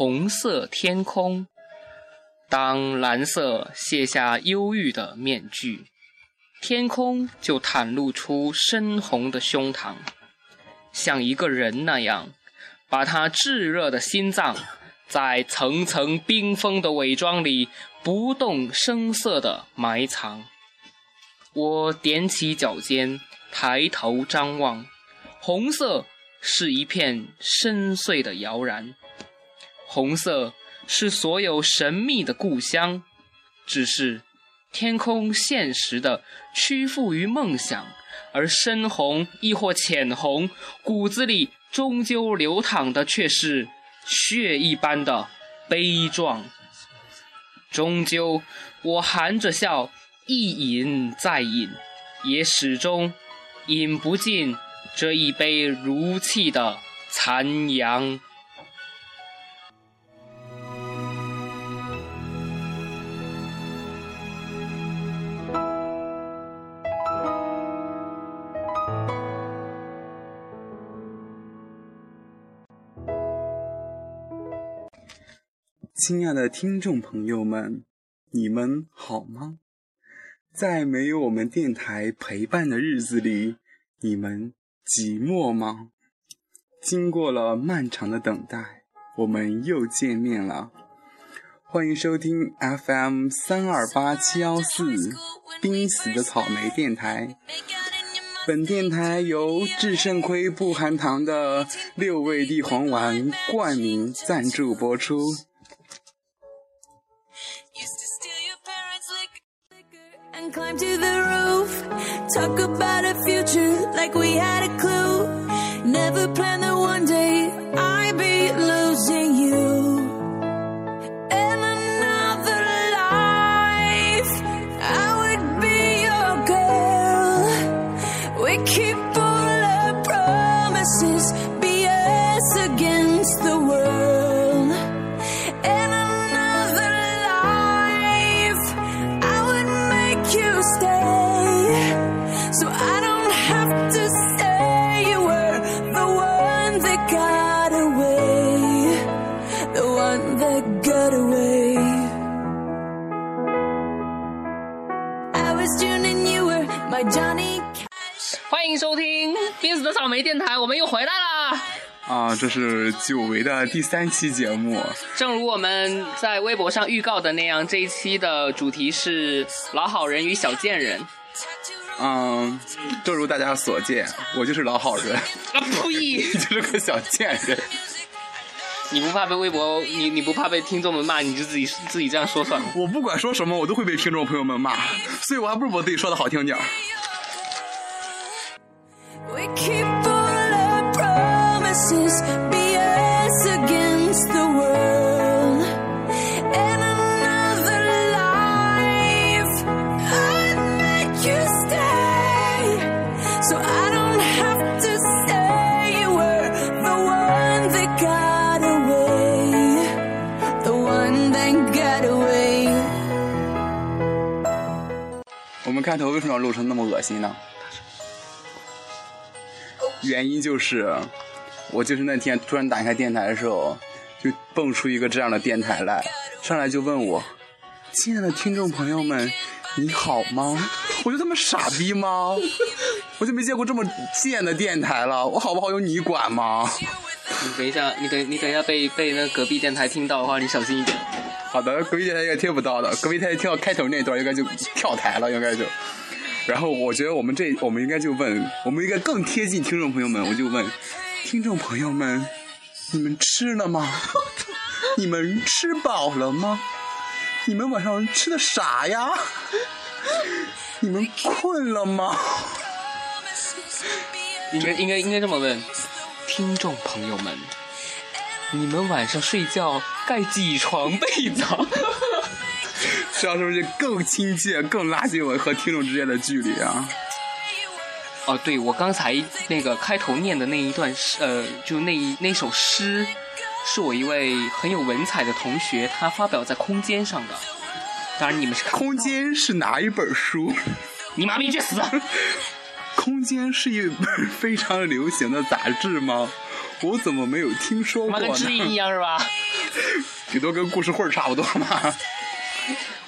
红色天空。当蓝色卸下忧郁的面具，天空就袒露出深红的胸膛，像一个人那样，把他炙热的心脏在层层冰封的伪装里不动声色地埋藏。我踮起脚尖，抬头张望，红色是一片深邃的摇然，红色是所有神秘的故乡。只是天空现实的屈服于梦想，而深红亦或浅红，骨子里终究流淌的却是血一般的悲壮。终究，我含着笑。一饮再饮，也始终饮不尽这一杯如泣的残阳。亲爱的听众朋友们，你们好吗？在没有我们电台陪伴的日子里，你们寂寞吗？经过了漫长的等待，我们又见面了。欢迎收听 FM 三二八七幺四濒死的草莓电台。本电台由智肾亏不含糖的六味地黄丸冠名赞助播出。Climb to the roof. Talk about a future like we had a clue. 久违的第三期节目。正如我们在微博上预告的那样，这一期的主题是老好人与小贱人。嗯，正如大家所见，我就是老好人，啊呸！你就是个小贱人。你不怕被微博，你你不怕被听众们骂，你就自己自己这样说算了。我不管说什么，我都会被听众朋友们骂，所以我还不如我自己说的好听点儿。开头为什么要录成那么恶心呢？原因就是，我就是那天突然打开电台的时候，就蹦出一个这样的电台来，上来就问我：“亲爱的听众朋友们，你好吗？”我就他妈傻逼吗？我就没见过这么贱的电台了，我好不好由你管吗？你等一下，你等你等一下被被那隔壁电台听到的话，你小心一点。好的，隔壁电台应该听不到的，隔壁台听到开头那段应该就跳台了，应该就。然后我觉得我们这，我们应该就问，我们应该更贴近听众朋友们，我就问，听众朋友们，你们吃了吗？你们吃饱了吗？你们晚上吃的啥呀？你们困了吗？应该应该应该这么问，听众朋友们，你们晚上睡觉盖几床被子啊？这样是不是更亲切、更拉近我和听众之间的距离啊？哦，对，我刚才那个开头念的那一段诗，呃，就那一那首诗，是我一位很有文采的同学，他发表在空间上的。当然你们是看空，间是哪一本书？你妈逼去死！空间是一本非常流行的杂志吗？我怎么没有听说过妈跟知音一？样是吧？顶多跟故事会儿差不多嘛。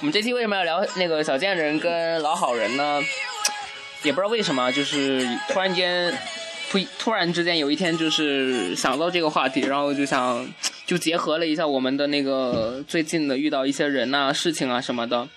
我们这期为什么要聊那个小贱人跟老好人呢？也不知道为什么，就是突然间，突突然之间有一天就是想到这个话题，然后就想就结合了一下我们的那个最近的遇到一些人呐、事情啊什么的。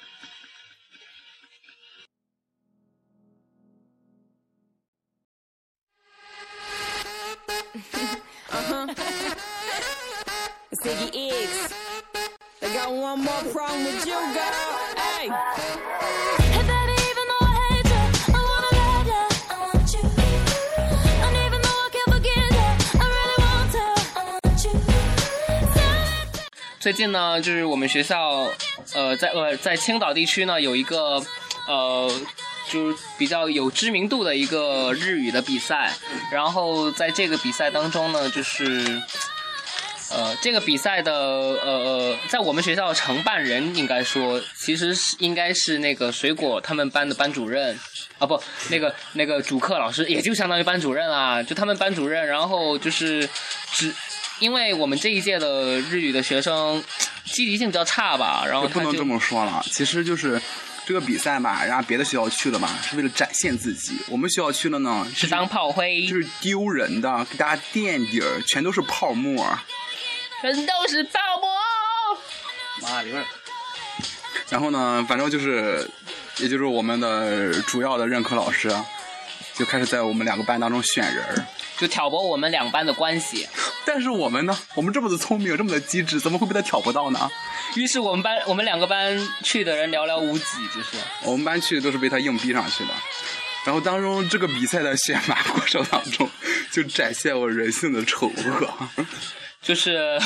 最近呢，就是我们学校，呃，在呃在青岛地区呢有一个呃，就是比较有知名度的一个日语的比赛。然后在这个比赛当中呢，就是呃这个比赛的呃呃，在我们学校承办人应该说，其实是应该是那个水果他们班的班主任。啊不，那个那个主课老师也就相当于班主任啦，就他们班主任，然后就是只因为我们这一届的日语的学生积极性比较差吧，然后就不能这么说了，其实就是这个比赛吧，人家别的学校去了嘛，是为了展现自己。我们学校去了呢，是当炮灰，就是丢人的，给大家垫底儿，全都是泡沫。全都是泡沫。然后呢，反正就是，也就是我们的主要的任课老师，就开始在我们两个班当中选人儿。就挑拨我们两班的关系。但是我们呢，我们这么的聪明，这么的机智，怎么会被他挑拨到呢？于是我们班我们两个班去的人寥寥无几，就是我们班去的都是被他硬逼上去的。然后当中这个比赛的选拔过程当中，就展现我人性的丑恶。就是，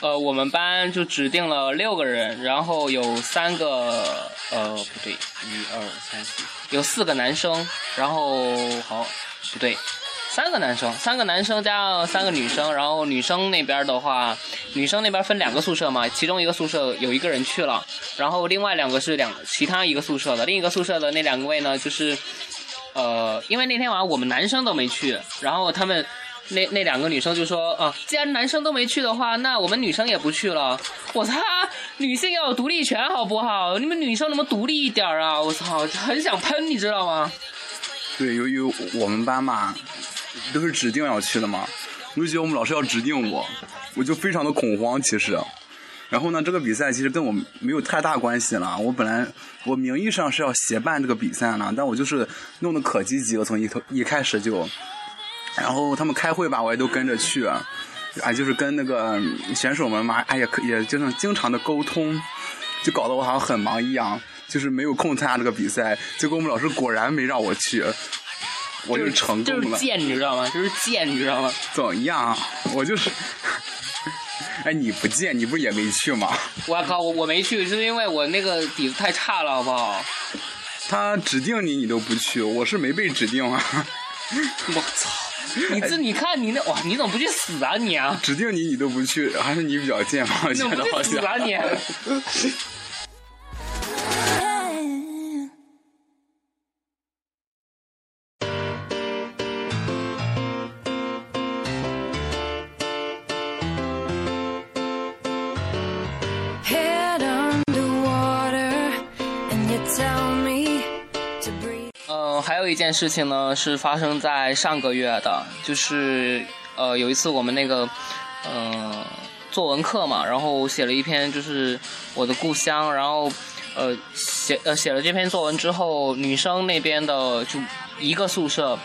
呃，我们班就指定了六个人，然后有三个，呃，不对，一二三四，有四个男生，然后好，不对，三个男生，三个男生加上三个女生，然后女生那边的话，女生那边分两个宿舍嘛，其中一个宿舍有一个人去了，然后另外两个是两其他一个宿舍的，另一个宿舍的那两位呢，就是，呃，因为那天晚上我们男生都没去，然后他们。那那两个女生就说啊，既然男生都没去的话，那我们女生也不去了。我操，女性要有独立权好不好？你们女生能不能独立一点啊？我操，很想喷，你知道吗？对，由于我们班嘛，都是指定要去的嘛，我就觉得我们老师要指定我，我就非常的恐慌。其实，然后呢，这个比赛其实跟我没有太大关系了。我本来我名义上是要协办这个比赛呢，但我就是弄得可积极了，从一头一开始就。然后他们开会吧，我也都跟着去，啊，就是跟那个选手们嘛，哎呀，可也就是经常的沟通，就搞得我好像很忙一样，就是没有空参加这个比赛。结果我们老师果然没让我去，我就成功了。就是贱，你知道吗？就是贱，你知道吗？怎样？我就是，哎，你不见，你不是也没去吗？我靠，我我没去，是因为我那个底子太差了，好不好？他指定你，你都不去，我是没被指定啊。我操！你这你看你那哇，你怎么不去死啊你啊？指定你，你都不去，还是你比较贱吗？我你怎么觉得好像。不去死啊你？事情呢，是发生在上个月的，就是呃有一次我们那个呃作文课嘛，然后写了一篇就是我的故乡，然后呃写呃写了这篇作文之后，女生那边的就一个宿舍，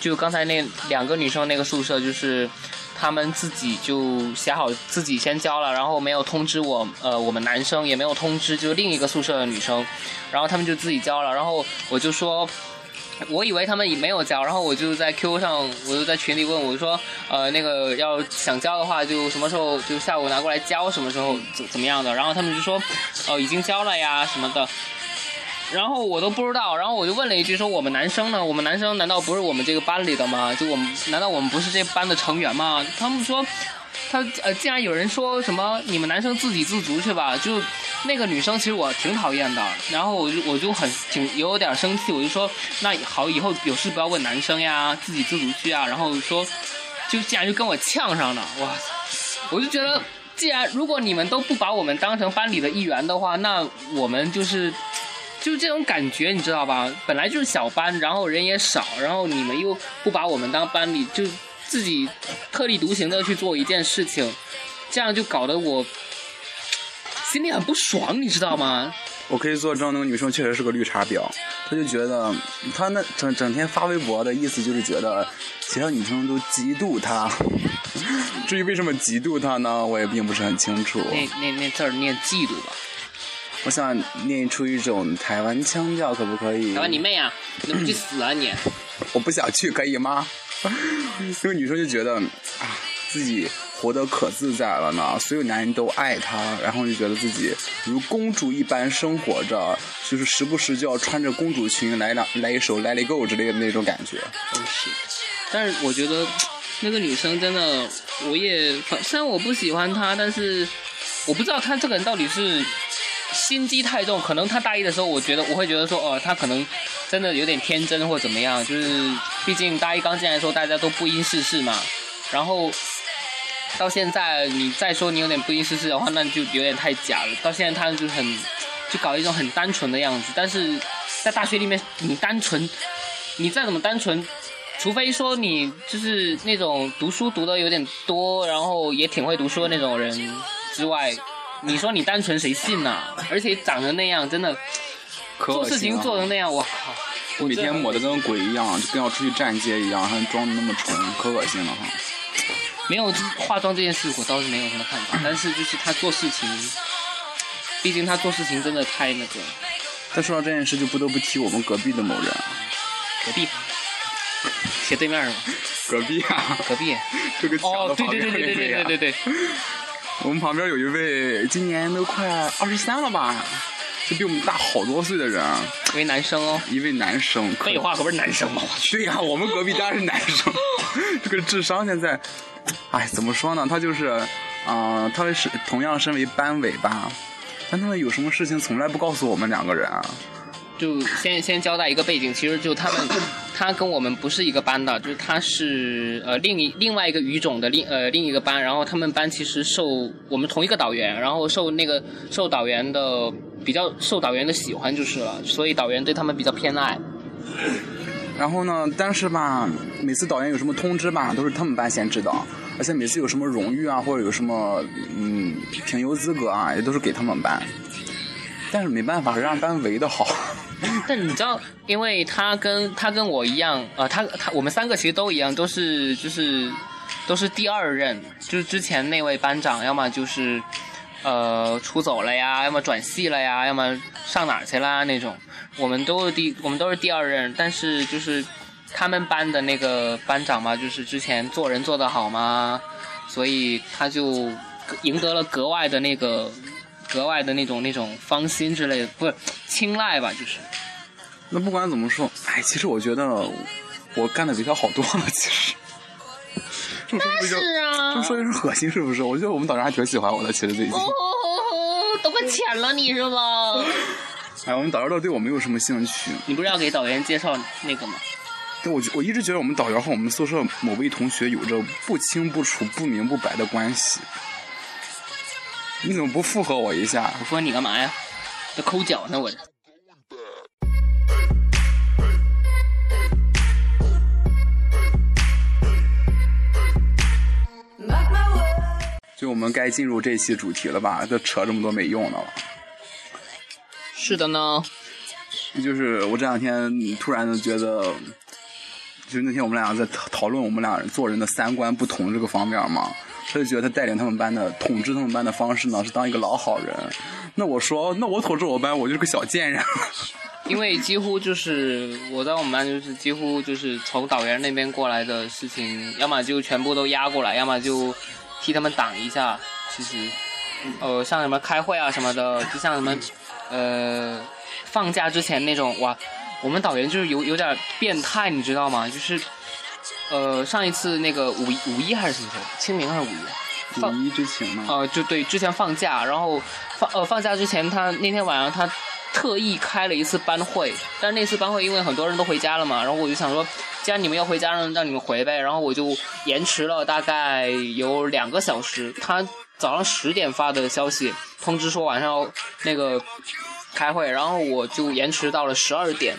就刚才那两个女生那个宿舍就是。他们自己就写好，自己先交了，然后没有通知我，呃，我们男生也没有通知，就另一个宿舍的女生，然后他们就自己交了，然后我就说，我以为他们也没有交，然后我就在 QQ 上，我就在群里问，我说，呃，那个要想交的话，就什么时候就下午拿过来交，什么时候怎怎么样的，然后他们就说，哦、已经交了呀什么的。然后我都不知道，然后我就问了一句说：“我们男生呢？我们男生难道不是我们这个班里的吗？就我们难道我们不是这班的成员吗？”他们说：“他呃，既然有人说什么你们男生自给自足去吧，就那个女生其实我挺讨厌的，然后我就我就很挺有点生气，我就说那好，以后有事不要问男生呀，自给自足去啊。然后说就竟然就跟我呛上了，哇！我就觉得既然如果你们都不把我们当成班里的一员的话，那我们就是就这种感觉，你知道吧？本来就是小班，然后人也少，然后你们又不把我们当班里，就自己特立独行的去做一件事情，这样就搞得我心里很不爽，你知道吗？我可以作证，那个女生确实是个绿茶婊。她就觉得，她那整整天发微博的意思就是觉得其他女生都嫉妒她。至于为什么嫉妒她呢，我也并不是很清楚。那那那字儿念嫉妒吧？我想念出一种台湾腔调，可不可以？台湾你妹啊！你能不去死啊你！我不想去，可以吗？那个女生就觉得啊，自己活得可自在了呢，所有男人都爱她，然后就觉得自己如公主一般生活着，就是时不时就要穿着公主裙来两来一首《Let It Go》之类的那种感觉。是，但是我觉得那个女生真的，我也虽然我不喜欢她，但是我不知道她这个人到底是心机太重。可能他大一的时候，我觉得我会觉得说，哦，他可能真的有点天真或怎么样。就是毕竟大一刚进来的时候，大家都不谙世事嘛。然后到现在，你再说你有点不谙世事的话，那就有点太假了。到现在，他就很就搞一种很单纯的样子，但是在大学里面，你单纯，你再怎么单纯。除非说你就是那种读书读的有点多，然后也挺会读书的那种人之外，你说你单纯谁信呐、而且长成那样，真的做事情做成那样，我靠！我每天抹的跟鬼一样，就跟要出去站街一样，还装的那么纯，可恶心了哈。没有化妆这件事，我倒是没有什么看法，但是就是他做事情，毕竟他做事情真的太那个。但说到这件事，就不得不提我们隔壁的某人，隔壁斜对面吗，隔壁啊，隔壁。这个墙哦的，对对对对对对对，我们旁边有一位今年都快二十三了吧，就比我们大好多岁的人，一位男生哦，一位男生。可废话可不是男生吗？我去，对呀、我们隔壁当然是男生。这个智商现在，哎，怎么说呢？他就是，嗯、他是同样身为班委吧，但他们有什么事情从来不告诉我们两个人啊。就先先交代一个背景，其实就他们，他跟我们不是一个班的，就是他是呃另一另外一个语种的另呃另一个班，然后他们班其实受我们同一个导员，然后受那个受导员的比较受导员的喜欢就是了，所以导员对他们比较偏爱。然后呢，但是吧，每次导员有什么通知吧，都是他们班先知道，而且每次有什么荣誉啊，或者有什么嗯评优资格啊，也都是给他们班。但是没办法，让班围的好。但你知道，因为他跟他跟我一样，呃，他他我们三个其实都一样，都是就是都是第二任，就是之前那位班长，要么就是呃出走了呀，要么转系了呀，要么上哪儿去啦那种。我们都是第我们都是第二任，但是就是他们班的那个班长嘛，就是之前做人做得好嘛，所以他就赢得了格外的那个格外的那种那种芳心之类的，不是青睐吧，就是。那不管怎么说，哎，其实我觉得我干的比他好多了。其实，这么说是不是啊这么说有点恶心，是不是？我觉得我们导员还挺喜欢我的，其实最近。哦，都快浅了你是吧？哎，我们导员都对我没有什么兴趣。你不是要给导员介绍那个吗？对我我一直觉得我们导员和我们宿舍某位同学有着不清不楚、不明不白的关系。你怎么不附和我一下？我说你干嘛呀？在抠脚呢，我这。就我们该进入这期主题了吧？这扯这么多没用的了。是的呢，就是我这两天突然就觉得，就是那天我们俩在讨讨论我们俩做人的三观不同这个方面嘛，他就觉得他带领他们班的统治他们班的方式呢是当一个老好人。那我说，那我统治我班，我就是个小贱人。因为几乎就是我在我们班就是几乎就是从导员那边过来的事情，要么就全部都压过来，要么就替他们挡一下。其实，呃，像什么开会啊什么的，就像什么呃放假之前那种哇，我们导员就是有有点变态，你知道吗？就是呃上一次那个五一五一还是什么时候？清明还是五一？五一之前嘛，呃，就对，之前放假，然后放呃放假之前，他那天晚上他特意开了一次班会，但是那次班会因为很多人都回家了嘛，然后我就想说，既然你们要回家，让让你们回呗，然后我就延迟了大概有两个小时，他早上十点发的消息通知说晚上要那个开会，然后我就延迟到了十二点，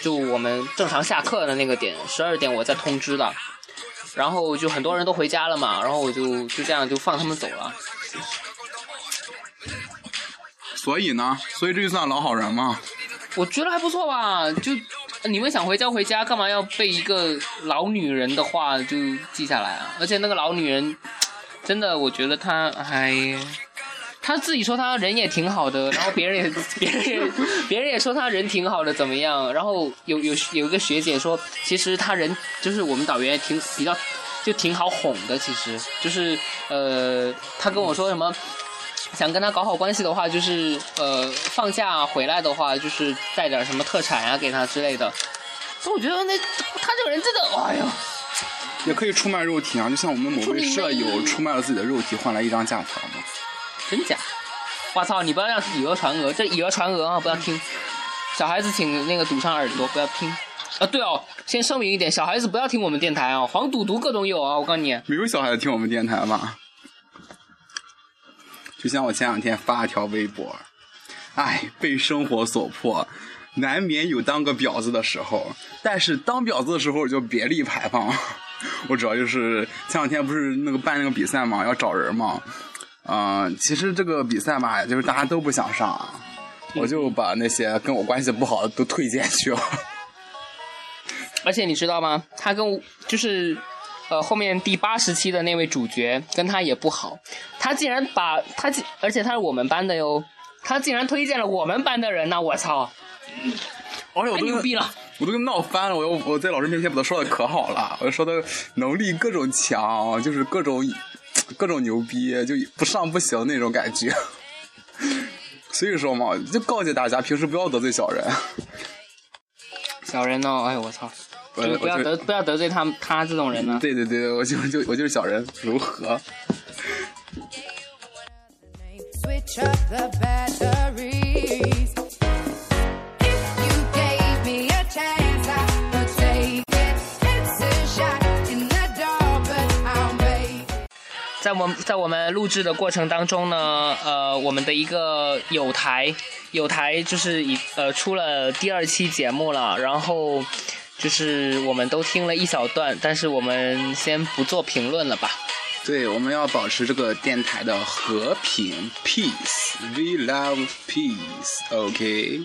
就我们正常下课的那个点，十二点我再通知的。然后就很多人都回家了嘛，然后我就就这样就放他们走了。所以呢，所以这就算老好人嘛。我觉得还不错吧，就你们想回家回家，干嘛要被一个老女人的话就记下来啊？而且那个老女人，真的，我觉得她，哎，她自己说她人也挺好的，然后别人也 别人也别人也说她人挺好的，怎么样？然后有有有一个学姐说，其实她人就是我们导员也挺比较就挺好哄的，其实就是呃，她跟我说什么。想跟他搞好关系的话，就是呃放假回来的话，就是带点什么特产呀给他之类的。所以我觉得那他这个人真的，哎呦，也可以出卖肉体啊，就像我们某位舍友出卖了自己的肉体换来一张假条嘛。真假？我操！你不要让以讹传讹，这以讹传讹啊！不要听，小孩子请那个堵上耳朵，不要听。啊，对哦，先声明一点，小孩子不要听我们电台啊，黄赌毒各种有啊，我告诉你。没有小孩子听我们电台吧？就像我前两天发了条微博，哎，被生活所迫，难免有当个婊子的时候。但是当婊子的时候就别立牌坊。我主要就是前两天不是那个办那个比赛嘛，要找人嘛。嗯、其实这个比赛吧，就是大家都不想上，我就把那些跟我关系不好的都推荐去了。而且你知道吗？他跟我就是，呃，后面第八十期的那位主角跟他也不好，他竟然把他竟，而且他是我们班的哟，他竟然推荐了我们班的人呢！我操，哎呦，我太都牛逼了！我都跟闹翻了，我我我在老师面前把他说的可好了，我说他能力各种强，就是各种各种牛逼，就不上不行那种感觉。所以说嘛，就告诫大家平时不要得罪小人。小人呢？哎呦我操！不要得不要得罪他他这种人呢。对对对，我就就我就是小人，如何？Switch up the batteries. If you gave me a chance, I would take it. It's a shot in the dark, but I'll make it. 在我们在我们录制的过程当中呢，呃，我们的一个有台有台就是已呃出了第二期节目了，然后就是我们都听了一小段，但是我们先不做评论了吧。对，我们要保持这个电台的和平，peace。We love peace。OK。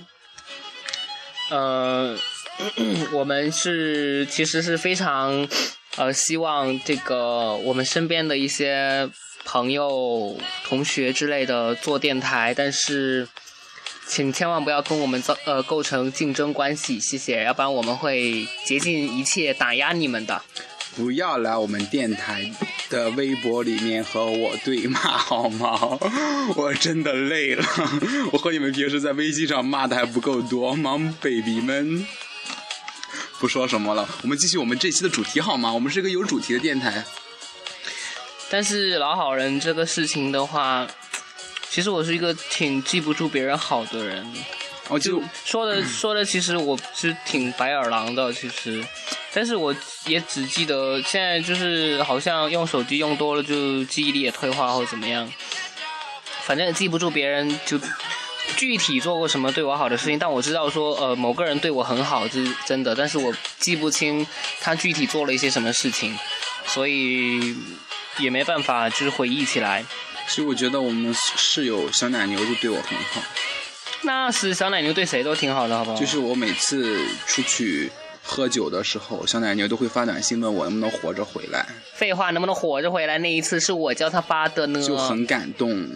呃，我们是其实是非常呃希望这个我们身边的一些朋友、同学之类的做电台，但是请千万不要跟我们造呃构成竞争关系，谢谢，要不然我们会竭尽一切打压你们的。不要来我们电台的微博里面和我对骂好吗？我真的累了，我和你们平时在微信上骂的还不够多吗，baby 们？不说什么了，我们继续我们这期的主题好吗？我们是一个有主题的电台。但是老好人这个事情的话，其实我是一个挺记不住别人好的人。我就说的说的，其实我是挺白眼狼的，其实，但是我也只记得现在就是好像用手机用多了，就记忆力也退化或者怎么样，反正也记不住别人就具体做过什么对我好的事情，但我知道说呃某个人对我很好，这是真的，但是我记不清他具体做了一些什么事情，所以也没办法就是回忆起来。其实我觉得我们室友小奶牛就对我很好，那是小奶牛对谁都挺好的，好不好？就是我每次出去喝酒的时候，小奶牛都会发短信问我能不能活着回来，废话，能不能活着回来？那一次是我叫他发的呢，就很感动。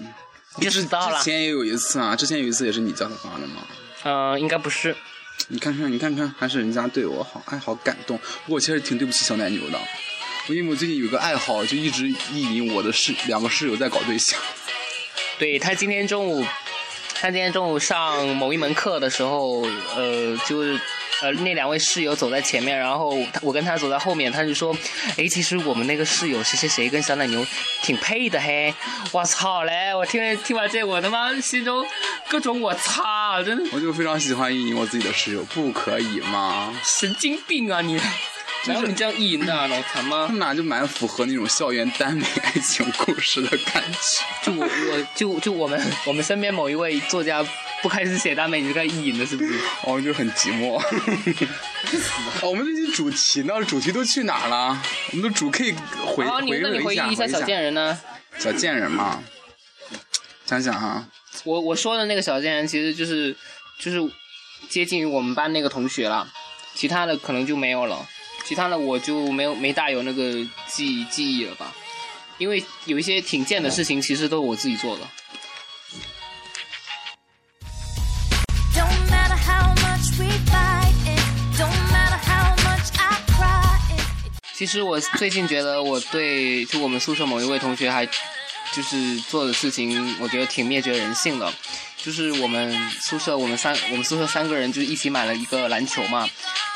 就知道了之。前也有一次啊，之前有一次也是你叫他发的吗。嗯、应该不是。你看看，你看看，还是人家对我好，哎，好感动。不过我其实挺对不起小奶牛的，因为我最近有个爱好，就一直意淫我的室两个室友在搞对象。对他今天中午，他今天中午上某一门课的时候，呃，就是呃那两位室友走在前面，然后我跟他走在后面，他就说，哎，其实我们那个室友谁谁谁跟小奶牛挺配的嘿，我操嘞！我听听完这，我他妈心中各种我操，真的我就非常喜欢意淫我自己的室友，不可以吗？神经病啊你！然后你这样意淫的啊，脑残他吗？们俩就蛮符合那种校园耽美爱情故事的感觉。就我我就就我们我们身边某一位作家不开始写耽美，你就开始意淫了是不是？哦，就很寂寞。哦我们这些主题呢？主题都去哪儿了？我们的主可以回、回一下，回忆一下小贱人呢？小贱人嘛。想想哈，我我说的那个小贱人其实就是就是接近于我们班那个同学了，其他的可能就没有了，其他的我就没有没大有那个记记忆了吧，因为有一些挺贱的事情其实都是我自己做的。其实我最近觉得我对就我们宿舍某一位同学还就是做的事情，我觉得挺灭绝人性的。就是我们宿舍我们三我们宿舍三个人就是一起买了一个篮球嘛，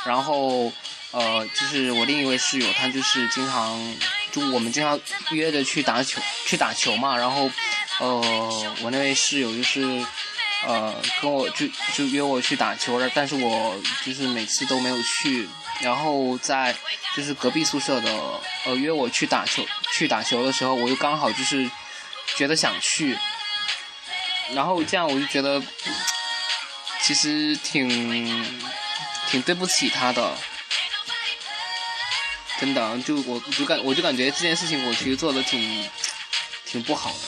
然后呃就是我另一位室友他就是经常就我们经常约着去打球去打球嘛，然后呃我那位室友就是呃跟我就就约我去打球了，但是我就是每次都没有去，然后在就是隔壁宿舍的呃约我去打球去打球的时候，我又刚好就是觉得想去，然后这样我就觉得其实挺挺对不起他的。真的，就我就感我就感觉这件事情我其实做的挺挺不好的。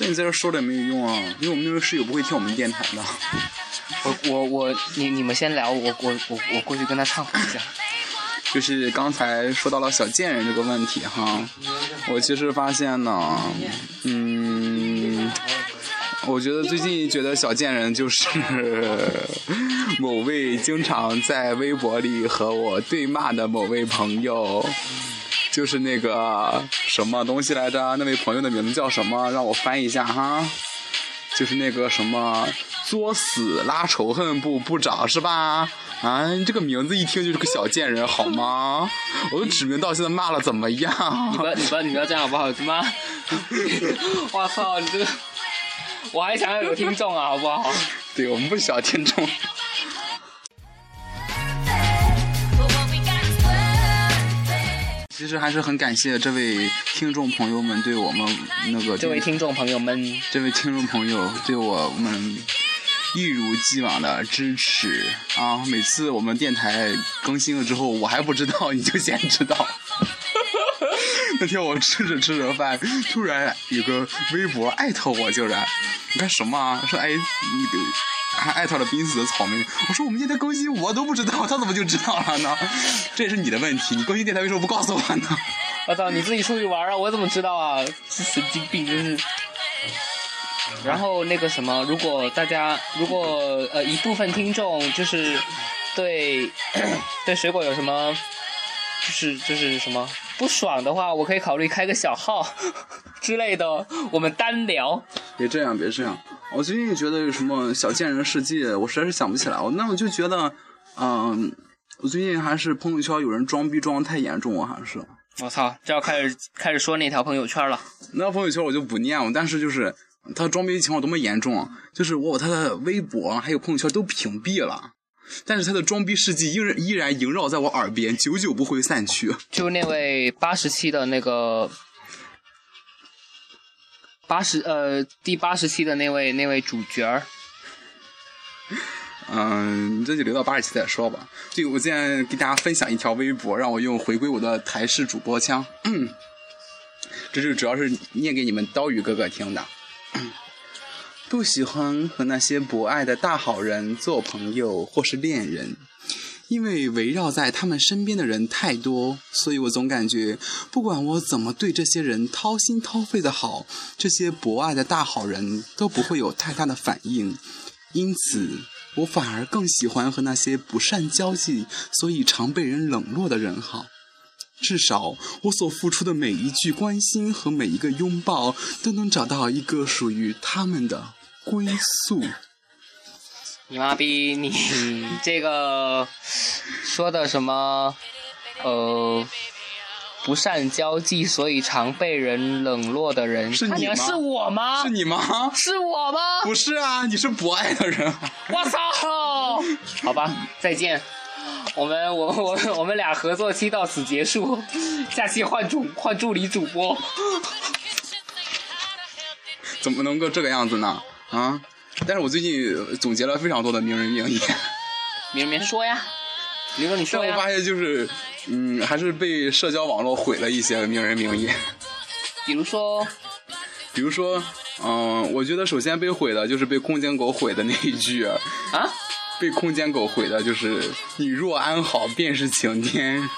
但你在这说了也没有用啊，因为我们那位室友不会听我们电台的。我我我，你你们先聊，我我我我过去跟他忏悔一下。就是刚才说到了小贱人这个问题哈，我其实发现呢，嗯，我觉得最近觉得小贱人就是 某位经常在微博里和我对骂的某位朋友，就是那个什么东西来着？那位朋友的名字叫什么？让我翻一下哈，就是那个什么作死拉仇恨部部长是吧？啊，这个名字一听就是个小贱人，好吗？我都指名道姓的骂了，怎么样？你不要你不要你不要这样好不好？他妈，我操，你这个，我还想要有听众啊，好不好？对我们不需要听众。其实还是很感谢这位听众朋友们对我们那个这位听众朋友们，这位听众朋友对我们一如既往的支持啊！每次我们电台更新了之后，我还不知道，你就先知道。那天我吃着吃着饭，突然有个微博艾特我，竟然你看什么啊？说哎，那个还艾特了濒死的草莓。我说我们电台更新我都不知道，他怎么就知道了呢？这也是你的问题，你更新电台为什么不告诉我呢？我操，你自己出去玩啊，我怎么知道啊？是神经病，真是。然后那个什么，如果大家如果呃一部分听众就是对 对水果有什么就是就是什么不爽的话，我可以考虑开个小号 之类的，我们单聊。别这样，别这样。我最近觉得有什么小贱人事迹，我实在是想不起来。我那我就觉得，嗯、我最近还是朋友圈有人装逼装的太严重，我还是我操，这要开始开始说那条朋友圈了。那朋友圈我就不念了。但是就是他装逼情况多么严重啊！就是我把他的微博还有朋友圈都屏蔽了，但是他的装逼事迹依然依然萦绕在我耳边，久久不会散去。就那位八十期的那个八十呃第八十期的那位那位主角儿，嗯，这就留到八十期再说吧。这个我今天给大家分享一条微博，让我用回归我的台式主播腔。嗯，这是主要是念给你们刀鱼哥哥听的。不喜欢和那些博爱的大好人做朋友或是恋人，因为围绕在他们身边的人太多，所以我总感觉，不管我怎么对这些人掏心掏肺的好，这些博爱的大好人都不会有太大的反应。因此，我反而更喜欢和那些不善交际，所以常被人冷落的人好。至少，我所付出的每一句关心和每一个拥抱，都能找到一个属于他们的归宿。你妈逼你这个说的什么呃不善交际，所以常被人冷落的人，是你吗是我吗？是你吗？是我吗？不是啊，你是博爱的人。我操！好吧，再见。我们我我我们俩合作期到此结束，下期换主换助理主播。怎么能够这个样子呢？啊！但是我最近总结了非常多的名人名言，名人名说呀，你说你说呀但我发。现就是，嗯，还是被社交网络毁了一些名人名言。比如说，比如说，嗯、我觉得首先被毁的就是被空间狗毁的那一句，啊，被空间狗毁的就是“你若安好，便是晴天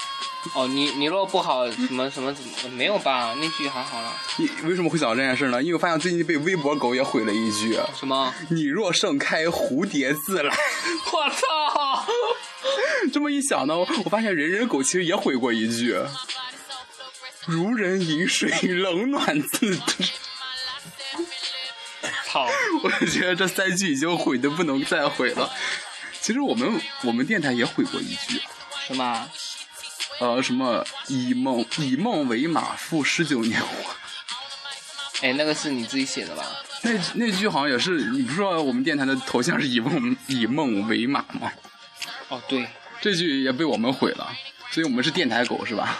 哦，你你若不好，什么什么怎么没有吧？那句还好啦。”。你为什么会想到这件事呢？因为我发现最近被微博狗也毁了一句什么？“你若盛开，蝴蝶自来 我操！”。这么一想呢，我发现人人狗其实也毁过一句“如人饮水，冷暖自知操！”。我觉得这三句已经毁的不能再毁了。其实我们我们电台也毁过一句，什么？呃，什么以梦以梦为马，负十九年华。哎，那个是你自己写的吧？那那句好像也是，你不是说我们电台的头像是以梦以梦为马吗？哦，对，这句也被我们毁了，所以我们是电台狗是吧？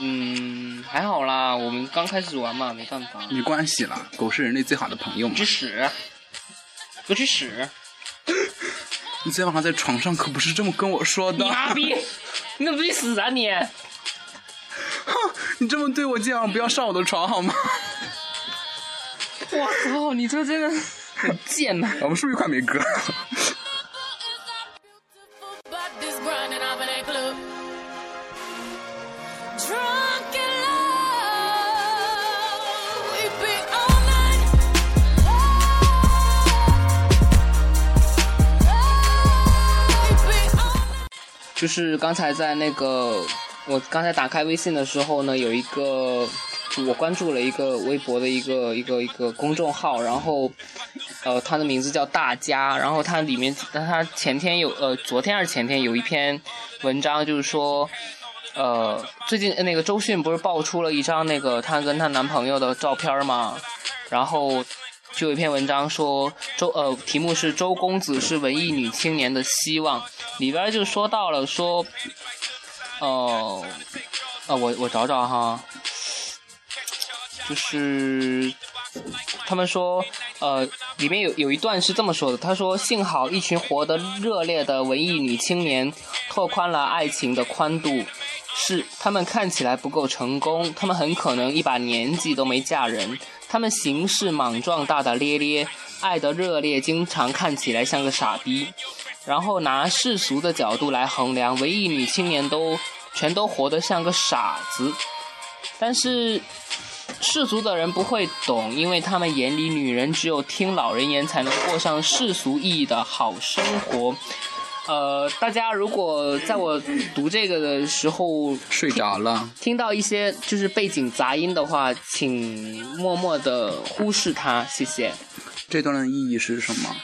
嗯，还好啦，我们刚开始玩嘛，没办法。没关系啦，狗是人类最好的朋友嘛去。屎！给我去屎！你昨天晚上在床上可不是这么跟我说的你。妈逼！你怎么去死啊你！哼，你这么对我，今晚不要上我的床好吗？我操，你这真的很贱呐、我们是不是快没歌？就是刚才在那个，我刚才打开微信的时候呢，有一个，我关注了一个微博的一个一个一个公众号，然后，呃，它的名字叫大家，然后它里面，它前天有，呃，昨天还是前天有一篇文章，就是说。呃，最近那个周迅不是爆出了一张那个她跟她男朋友的照片吗？然后就有一篇文章说周呃题目是周公子是文艺女青年的希望，里边就说到了说，哦、呃，我我找找哈，就是他们说，呃，里面有有一段是这么说的，他说：“幸好一群活得热烈的文艺女青年，拓宽了爱情的宽度。是他们看起来不够成功，他们很可能一把年纪都没嫁人。他们行事莽撞、大大咧咧，爱的热烈，经常看起来像个傻逼。然后拿世俗的角度来衡量，文艺女青年都全都活得像个傻子。但是世俗的人不会懂，因为他们眼里女人只有听老人言才能过上世俗意义的好生活。呃，大家如果在我读这个的时候睡着了，听到一些就是背景杂音的话，请默默的忽视它，谢谢。这段的意义是什么？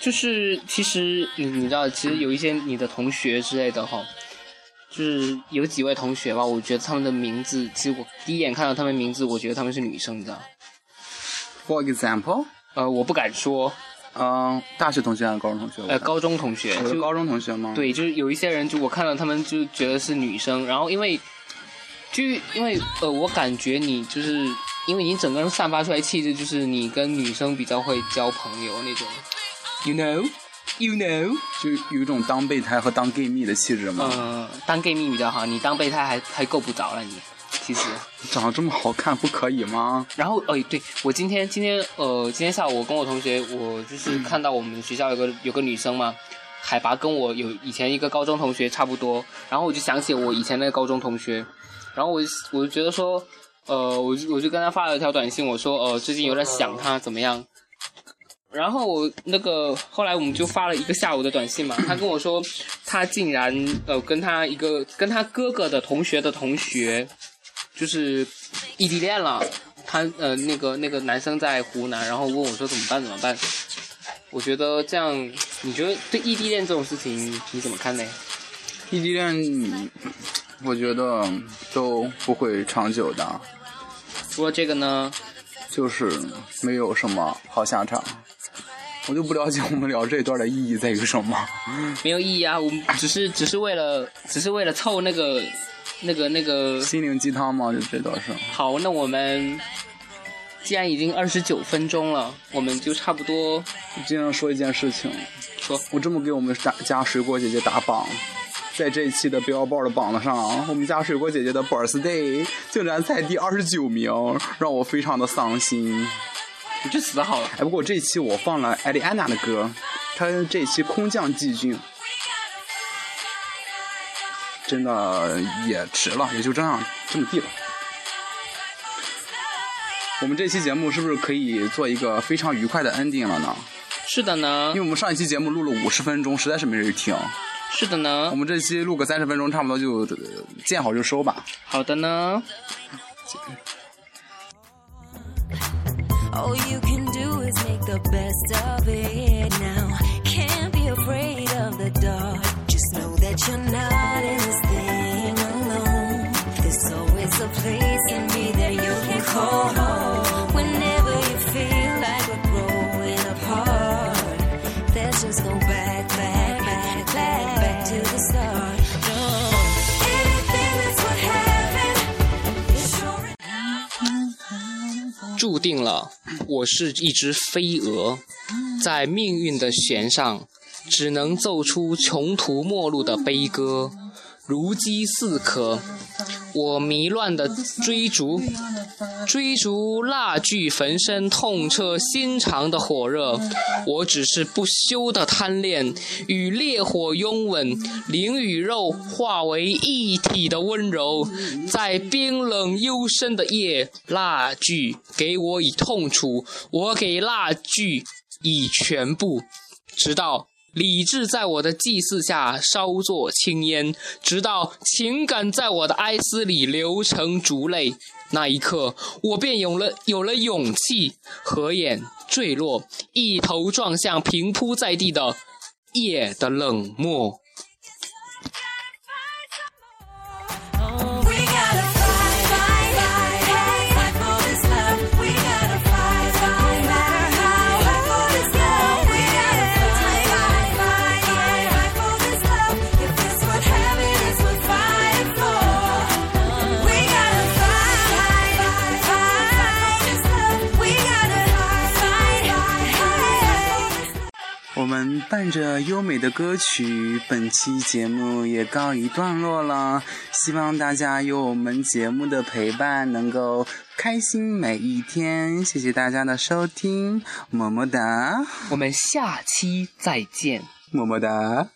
就是其实你你知道，其实有一些你的同学之类的哈，就是有几位同学吧，我觉得他们的名字，其实我第一眼看到他们名字，我觉得他们是女生，你知道？For example，呃，我不敢说，嗯、大学同学还是高中同学？呃，高中同学是高中同学吗？，对，就是有一些人，就我看到他们就觉得是女生，然后因为，就因为呃，我感觉你就是因为你整个人散发出来气质，就是你跟女生比较会交朋友那种，you know，you know，就有一种当备胎和当 gay 蜜的气质嘛。嗯，当 gay 蜜比较好，你当备胎还还够不着了你，其实。长得这么好看，不可以吗？然后，哎，对我今天今天呃，今天下午我跟我同学，我就是看到我们学校有个有个女生嘛，海拔跟我有以前一个高中同学差不多，然后我就想起我以前那个高中同学，然后我我就觉得说，呃，我就我就跟他发了一条短信，我说，呃，最近有点想他怎么样？然后我那个后来我们就发了一个下午的短信嘛，他跟我说，他竟然呃跟他一个跟他哥哥的同学的同学，就是异地恋了。他呃那个那个男生在湖南，然后问我说怎么办怎么办？我觉得这样，你觉得对异地恋这种事情你怎么看呢？异地恋，我觉得都不会长久的，除了这个呢，就是没有什么好下场。我就不了解我们聊这一段的意义在于什么。没有意义啊，我们只是只是为了只是为了凑那个那个那个心灵鸡汤嘛？就这段是。好，那我们既然已经二十九分钟了，我们就差不多经常说一件事情，说我这么给我们打家水果姐姐打榜，在这一期的 Billboard 的榜子上，我们家水果姐姐的 Birthday 竟然才第二十九名，让我非常的伤心。你去死好了。哎，不过这一期我放了艾丽安娜的歌，她这一期空降季军，真的也值了，也就这样这么地了。我们这期节目是不是可以做一个非常愉快的 ending 了呢？是的呢因为，我们上一期节目录了五十分钟，实在是没人听。是的呢我，们这期录个三十分钟，差不多就呃见好就收吧。好的呢。All you can do is make the best of it now. 我是一只飞蛾，在命运的弦上，只能奏出穷途末路的悲歌，如饥似渴。我迷乱的追逐，追逐蜡炬焚身、痛彻心肠的火热。我只是不休的贪恋，与烈火拥吻，灵与肉化为一体的温柔。在冰冷幽深的夜，蜡炬给我以痛楚，我给蜡炬以全部，直到。理智在我的祭祀下稍作青烟，直到情感在我的哀思里流成烛泪。那一刻，我便有了有了勇气，合眼坠落，一头撞向平铺在地的夜的冷漠。们伴着优美的歌曲，本期节目也告一段落了。希望大家有我们节目的陪伴，能够开心每一天。谢谢大家的收听，么么哒，我们下期再见。么么哒。